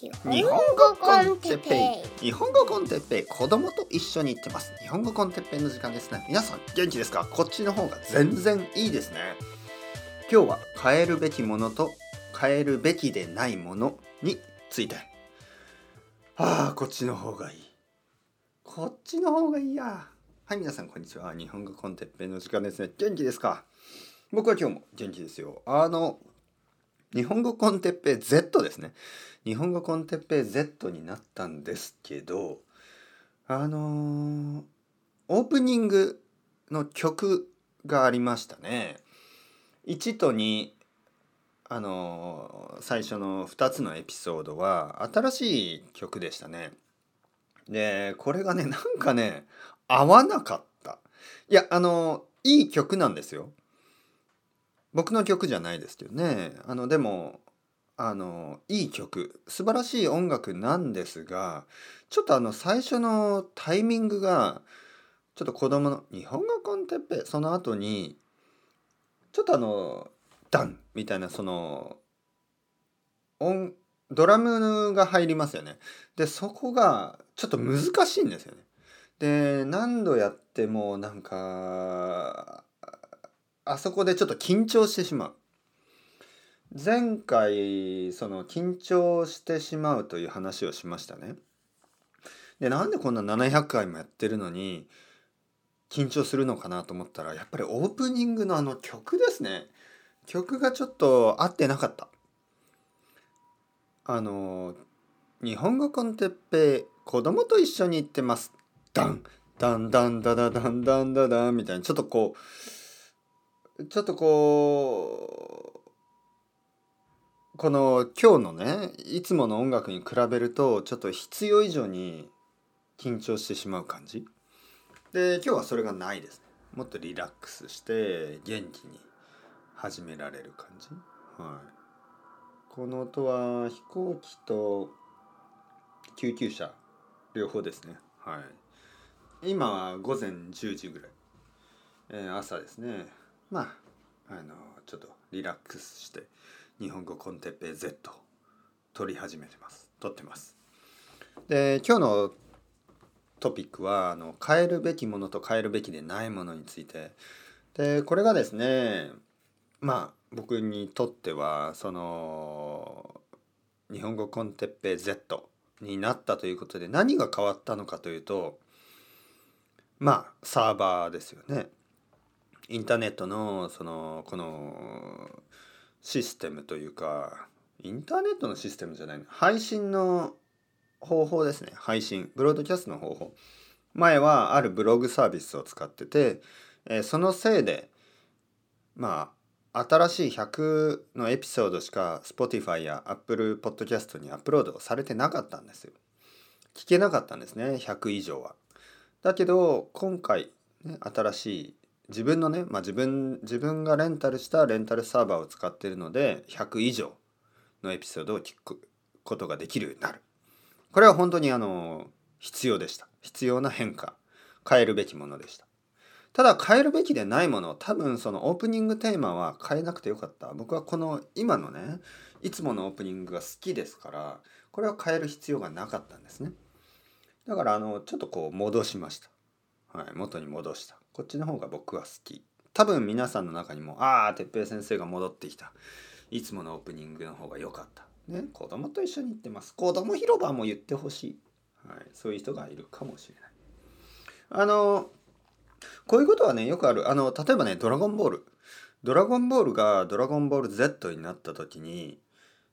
日本語コンテッペイ。日本語コンテッペイ。子供と一緒に行ってます。日本語コンテッペイの時間ですね。皆さん元気ですか？こっちの方が全然いいですね。今日は変えるべきものと変えるべきでないものについて。ああこっちの方がいい。こっちの方がいいや。はい皆さんこんにちは。日本語コンテッペイの時間ですね。元気ですか？僕は今日も元気ですよ。あの日本語コンテッペイ Z ですね。日本語コンテッペイ Z になったんですけど、あのー、オープニングの曲がありましたね。1と2、あのー、最初の2つのエピソードは新しい曲でしたね。で、これがね、なんかね、合わなかった。いや、あのー、いい曲なんですよ。僕の曲じゃないですけどねあのでもあのいい曲素晴らしい音楽なんですがちょっとあの最初のタイミングがちょっと子供の「日本語コンテッペ」その後にちょっとあのダンみたいなその音ドラムが入りますよね。でそこがちょっと難しいんですよね。で何度やってもなんかあそこでちょっと緊張してしまう。前回その緊張してしまうという話をしましたね。でなんでこんな700回もやってるのに緊張するのかなと思ったらやっぱりオープニングのあの曲ですね。曲がちょっと合ってなかった。あの日本語コンテッペ子供と一緒に行ってます。ダンダン。ダンダダダンダンダダンみたいな。ちょっとこうちょっとこうこの今日のねいつもの音楽に比べるとちょっと必要以上に緊張してしまう感じ？で今日はそれがないです。ねもっとリラックスして元気に始められる感じ？はい。この音は飛行機と救急車両方ですね。はい。今は午前10時ぐらい、えー、朝ですね。まああのちょっとリラックスして日本語コンテッペイ Z 取り始めてます。撮ってます。で今日のトピックはあの変えるべきものと変えるべきでないものについて。でこれがですねまあ僕にとってはその日本語コンテッペイ Z になったということで何が変わったのかというとまあサーバーですよね。インターネットのそのこのシステムというかインターネットのシステムじゃない配信の方法ですね。配信ブロードキャストの方法。前はあるブログサービスを使ってて、えー、そのせいでまあ新しい100のエピソードしか Spotify や Apple Podcast にアップロードされてなかったんですよ。聞けなかったんですね。100以上は。だけど今回、ね、新しい自分のね、まあ、自分自分がレンタルしたレンタルサーバーを使ってるので100以上のエピソードを聞くことができるようになる。これは本当にあの必要でした。必要な変化。変えるべきものでした。ただ変えるべきでないものを多分そのオープニングテーマは変えなくてよかった。僕はこの今のねいつものオープニングが好きですからこれは変える必要がなかったんですね。だからあのちょっとこう戻しました。はい元に戻した。こっちの方が僕は好き。多分皆さんの中にもああ哲平先生が戻ってきた。いつものオープニングの方が良かった。ね子供と一緒に行ってます。子供広場も言ってほしい、はい、そういう人がいるかもしれない。あのこういうことはねよくある。あの例えばね「ドラゴンボール」ドラゴンボールが「ドラゴンボール Z」になった時に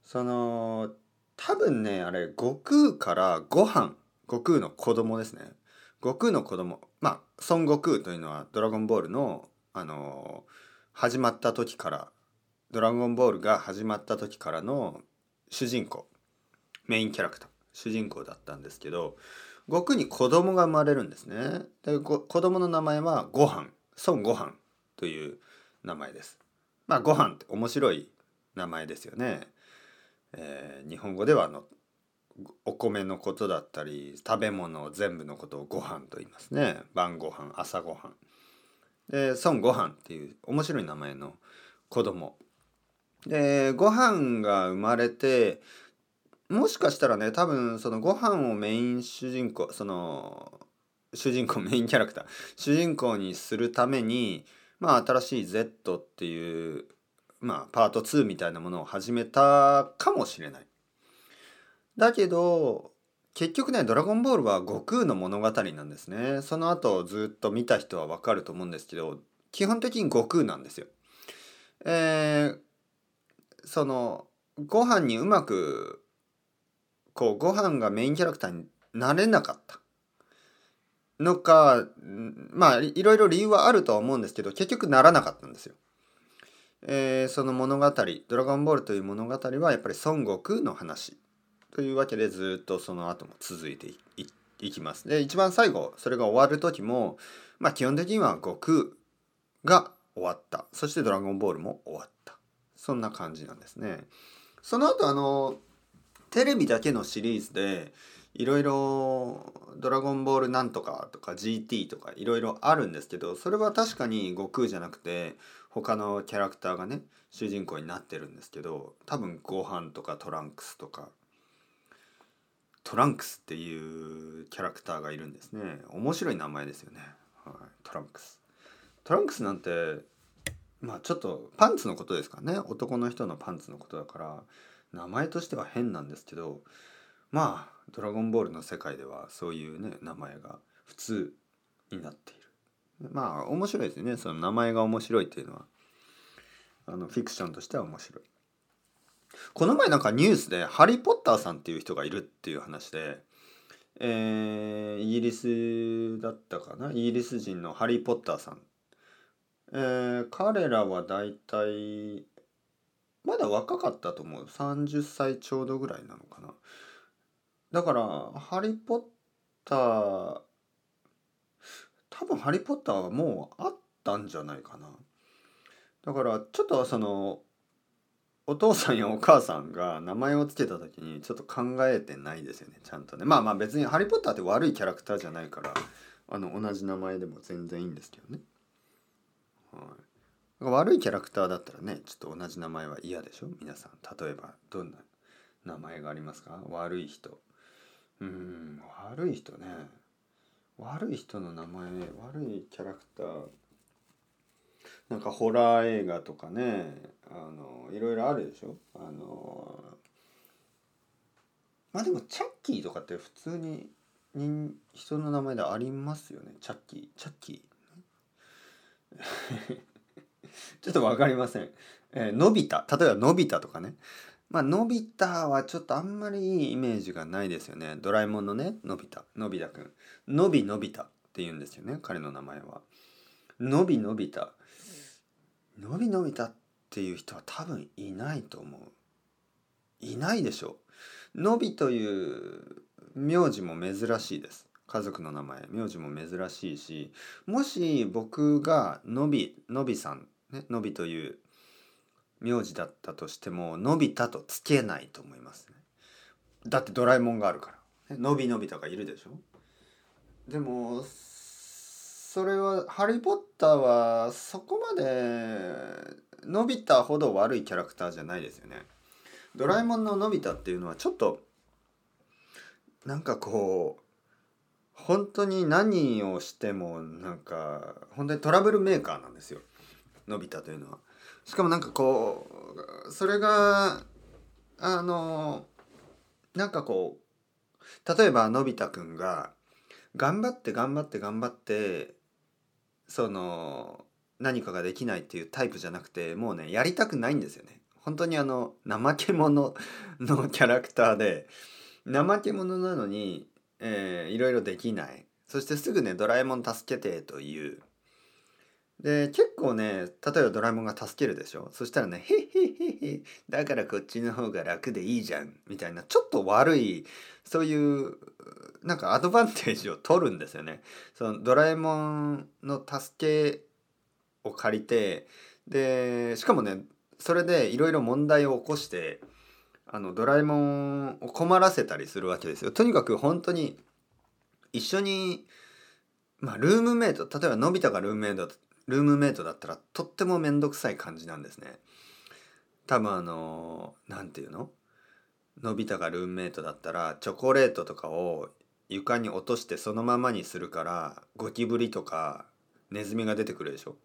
その多分ねあれ悟空からご飯。悟空の子供ですね。悟空の子供まあ孫悟空というのは「ドラゴンボールの」あの始まった時から「ドラゴンボール」が始まった時からの主人公メインキャラクター主人公だったんですけど悟空に子供が生まれるんですね。で子供の名前はご飯孫悟飯という名前です。まあご飯って面白い名前ですよね。えー、日本語ではあのお米のことだったり食べ物全部のことをご飯と言いますね。晩ご飯朝ご飯。で孫悟飯っていう面白い名前の子供。でご飯が生まれてもしかしたらね多分そのご飯をメイン主人公その主人公メインキャラクター主人公にするためにまあ新しい Z っていうまあパート2みたいなものを始めたかもしれない。だけど結局ね「ドラゴンボール」は悟空の物語なんですね。その後ずっと見た人はわかると思うんですけど基本的に悟空なんですよ。えー、そのご飯にうまくこうご飯がメインキャラクターになれなかったのかまあいろいろ理由はあるとは思うんですけど結局ならなかったんですよ。えー、その物語「ドラゴンボール」という物語はやっぱり孫悟空の話というわけでずっとその後も続いていきます。で一番最後それが終わる時もまあ基本的には悟空が終わったそして「ドラゴンボール」も終わったそんな感じなんですね。その後あのテレビだけのシリーズでいろいろ「ドラゴンボールなんとか」とか GT とかいろいろあるんですけどそれは確かに悟空じゃなくて他のキャラクターがね主人公になってるんですけど多分ご飯とかトランクスとかトランクスっていうキャラクターがいるんですね。面白い名前ですよね、はい、トランクス。トランクスなんてまあちょっとパンツのことですからね。男の人のパンツのことだから名前としては変なんですけどまあ「ドラゴンボール」の世界ではそういうね名前が普通になっている。まあ面白いですよね。その名前が面白いっていうのはあのフィクションとしては面白い。この前なんかニュースでハリー・ポッターさんっていう人がいるっていう話でえー、イギリスだったかな？イギリス人のハリー・ポッターさん。えー、彼らはだいたいまだ若かったと思う。30歳ちょうどぐらいなのかな。だから「ハリー・ポッター」多分「ハリー・ポッター」はもうあったんじゃないかな。だからちょっとそのお父さんやお母さんが名前を付けた時にちょっと考えてないですよねちゃんとね。まあまあ別に「ハリー・ポッター」って悪いキャラクターじゃないからあの同じ名前でも全然いいんですけどね。はい。悪いキャラクターだったらねちょっと同じ名前は嫌でしょ？皆さん。例えばどんな名前がありますか？悪い人。うん悪い人ね。悪い人の名前悪いキャラクター。なんかホラー映画とかね。あのいろいろあるでしょ？あのまあでもチャッキーとかって普通に人人の名前でありますよねチャッキーチャッキー ちょっと分かりません。えー、のび太例えばのび太とかね。まあ、のび太はちょっとあんまりいいイメージがないですよね。ドラえもんのね、のび太、のび太くん。のびのび太って言うんですよね、彼の名前は。のびのび太。のびのび太ってていう人は多分いないと思う。いないでしょう。のびという名字も珍しいです。家族の名前名字も珍しいしもし僕がのびのびさんね、のびという名字だったとしてものび太とつけないと思いますねだってドラえもんがあるからのびのびとかいるでしょでもそれはハリー・ポッターはそこまでのび太ほど悪いキャラクターじゃないですよねドラえもんののび太っていうのはちょっとなんかこう本当に何をしてもなんか本当にトラブルメーカーなんですよのび太というのは。しかもなんかこうそれがあのなんかこう例えばのび太くんが頑張って頑張って頑張ってその何かができないっていうタイプじゃなくてもうねやりたくないんですよね。本当にあの怠け者 のキャラクターで怠け者なのに、えー、いろいろできないそしてすぐねドラえもん助けてというで結構ね例えばドラえもんが助けるでしょそしたらね「へへへへだからこっちの方が楽でいいじゃん」みたいなちょっと悪いそういうなんかアドバンテージを取るんですよね。そのドラえもんの助けを借りてでしかもねそれでいろいろ問題を起こしてあのドラえもんを困らせたりするわけですよ。とにかく本当に一緒にまあルームメイト例えばのび太がルームメイトルームメイトだったらとっても面倒くさい感じなんですね。多分あの何て言うの？のび太がルームメイトだったらチョコレートとかを床に落としてそのままにするからゴキブリとかネズミが出てくるでしょ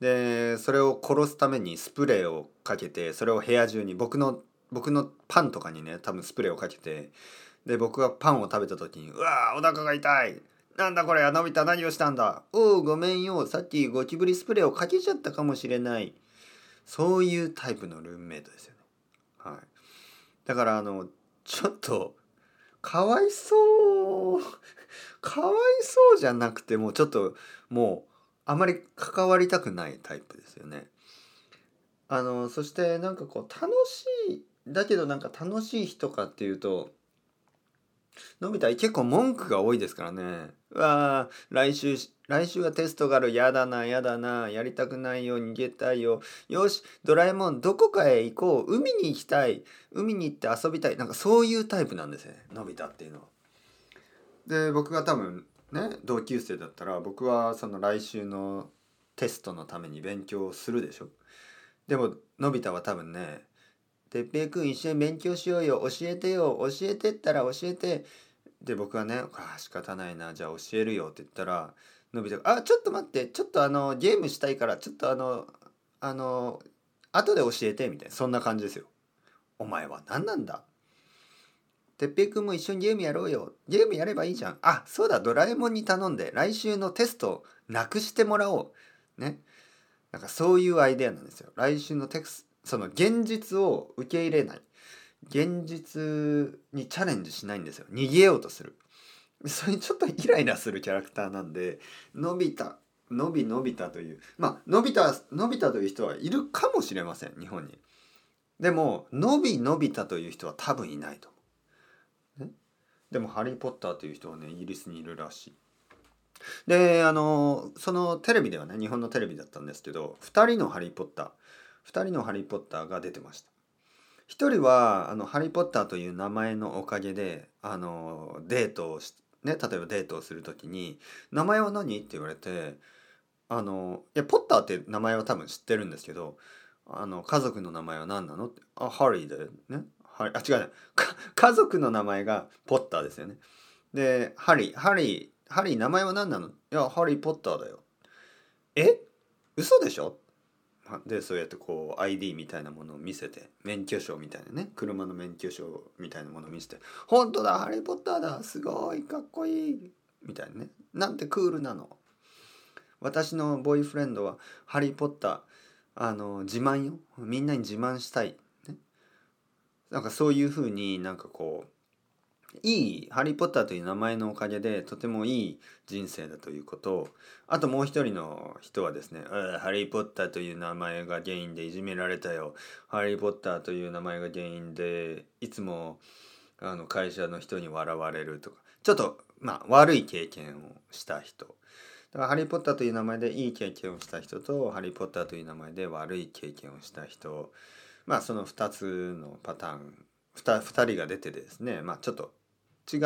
でそれを殺すためにスプレーをかけてそれを部屋中に僕の僕のパンとかにね多分スプレーをかけてで僕がパンを食べた時に「うわーお腹が痛い。なんだこれのび太何をしたんだ。おおごめんよ。さっきゴキブリスプレーをかけちゃったかもしれない」そういうタイプのルームメイトですよね。はい、だからあのちょっとかわいそう。かわいそうじゃなくてもうちょっともうあまり関わりたくないタイプですよね。あのそしてなんかこう楽しいだけどなんか楽しい人かっていうとのび太結構文句が多いですからね。うわ来週来週はテストがあるやだなやだなやりたくないよ逃げたいよよしドラえもんどこかへ行こう海に行きたい海に行って遊びたいなんかそういうタイプなんですねのび太っていうのは。で僕が多分ね同級生だったら僕はその来週のテストのために勉強するでしょ。でものび太は多分ね「てっぺいくん一緒に勉強しようよ教えてよ教えてったら教えて」で僕はね「あ仕方ないなじゃあ教えるよ」って言ったらのび太が「あちょっと待ってちょっとあのゲームしたいからちょっとあのあの後で教えて」みたいなそんな感じですよ。お前は何なんだ？てっぺいくんも一緒にゲームやろうよ。ゲームやればいいじゃん。あ、そうだ、ドラえもんに頼んで、来週のテストなくしてもらおう。ね。なんかそういうアイデアなんですよ。来週のテクス、その現実を受け入れない。現実にチャレンジしないんですよ。逃げようとする。それにちょっとイライラするキャラクターなんで、のび太、のびのび太という、まあ、のび太、のび太という人はいるかもしれません、日本に。でも、のびのび太という人は多分いないと。でも、ハリー・ポッターという人はね、イギリスにいるらしい。で、あの、そのテレビではね、日本のテレビだったんですけど、2人のハリー・ポッター、2人のハリー・ポッターが出てました。一人はあのハリー・ポッターという名前のおかげであのデートをしね例えばデートをする時に「名前は何?」って言われてあのいやポッターって名前は多分知ってるんですけどあの家族の名前は何なのって「あハリーだよね」ハリあ違う。ね家族の名前がポッターですよね。でハリーハリーハリー名前は何なの？いやハリー・ポッターだよ。え？嘘でしょ？でそうやってこう ID みたいなものを見せて免許証みたいなね。車の免許証みたいなものを見せて「本当だハリー・ポッターだ。すごいかっこいい」みたいなね。なんてクールなの。私のボーイフレンドはハリー・ポッターあの自慢よ。みんなに自慢したい、なんかそういうふうになんかこういいハリー・ポッターという名前のおかげでとてもいい人生だということ。あともう一人の人はですね「ハリー・ポッターという名前が原因でいじめられたよ」「ハリー・ポッターという名前が原因でいつもあの会社の人に笑われる」とか。ちょっとまあ悪い経験をした人。だからハリー・ポッターという名前でいい経験をした人とハリー・ポッターという名前で悪い経験をした人。まあその2つのパターン 2, 2人が出てですねまあちょっと違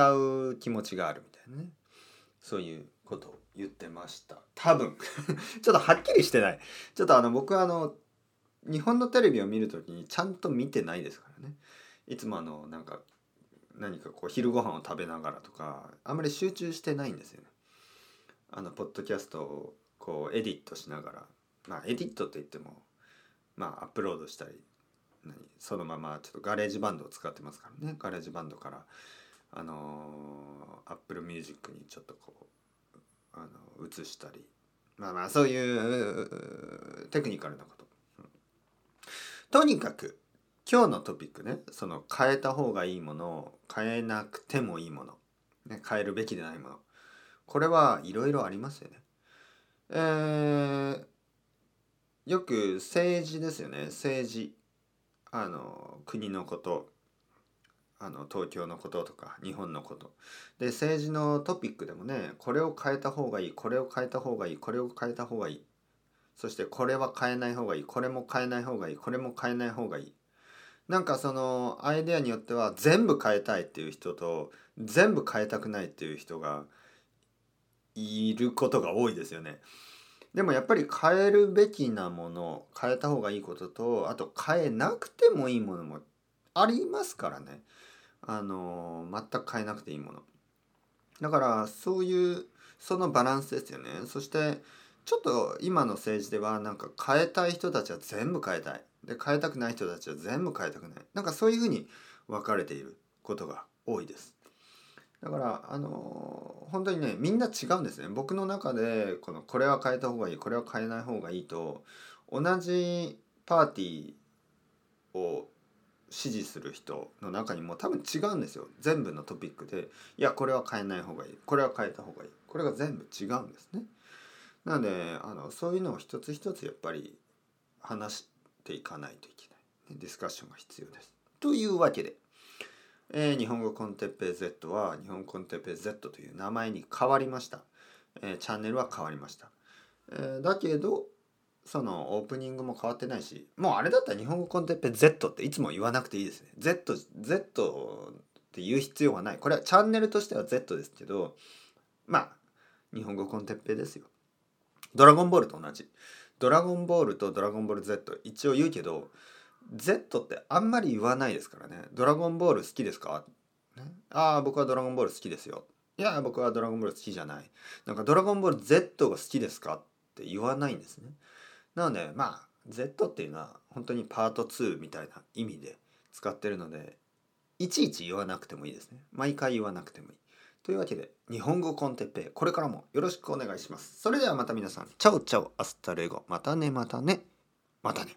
う気持ちがあるみたいなね。そういうことを言ってました。多分。ちょっとはっきりしてない。ちょっとあの僕はあの日本のテレビを見る時にちゃんと見てないですからね。いつもあのなんか何かこう昼ご飯を食べながらとかあんまり集中してないんですよね。あのポッドキャストをこうエディットしながら。まあエディットって言ってもまあアップロードしたりそのままちょっと GarageBand を使ってますからね。 GarageBand からあの Apple Music にちょっとこうあの移したり。まあまあそういうテクニカルなこと、うん、とにかく今日のトピックねその変えた方がいいもの変えなくてもいいもの、ね、変えるべきでないもの。これはいろいろありますよね。えー、よく政治ですよね。政治。あの国のことあの東京のこととか日本のこと。で政治のトピックでもねこれを変えた方がいいこれを変えた方がいいこれを変えた方がいい。そしてこれは変えない方がいいこれも変えない方がいいこれも変えない方がいい。なんかそのアイデアによっては全部変えたいっていう人と全部変えたくないっていう人がいることが多いですよね。でもやっぱり変えるべきなもの変えた方がいいこととあと変えなくてもいいものもありますからね。あの全く変えなくていいもの。だからそういうそのバランスですよね。そしてちょっと今の政治ではなんか変えたい人たちは全部変えたい。で変えたくない人たちは全部変えたくない。なんかそういうふうに分かれていることが多いです。だからあの本当にねみんな違うんですね。僕の中でこのこれは変えた方がいいこれは変えない方がいいと同じパーティーを支持する人の中にも多分違うんですよ。全部のトピックでいやこれは変えない方がいいこれは変えた方がいいこれが全部違うんですね。なのであのそういうのを一つ一つやっぱり話していかないといけない。ディスカッションが必要です。というわけで、えー、日本語コンテッペイ Z は日本コンテッペイ Z という名前に変わりました、えー、チャンネルは変わりました、えー、だけどそのオープニングも変わってないしもうあれだったら日本語コンテッペ Z っていつも言わなくていいですね。Z, Z って言う必要はない。これはチャンネルとしては Z ですけどまあ日本語コンテッペですよ。ドラゴンボールと同じ。ドラゴンボールとドラゴンボール Z 一応言うけど Z ってあんまり言わないですからね。ドラゴンボール好きですか、ね、ああ僕はドラゴンボール好きですよ。いや僕はドラゴンボール好きじゃない。なんかドラゴンボール Z が好きですか？って言わないんですね。なのでまあ Z っていうのは本当にパート2みたいな意味で使ってるのでいちいち言わなくてもいいですね。毎回言わなくてもいい。というわけで日本語 con テッペイこれからもよろしくお願いします。それではまた皆さん。 Chao chao hasta luego。またねまたね。またね。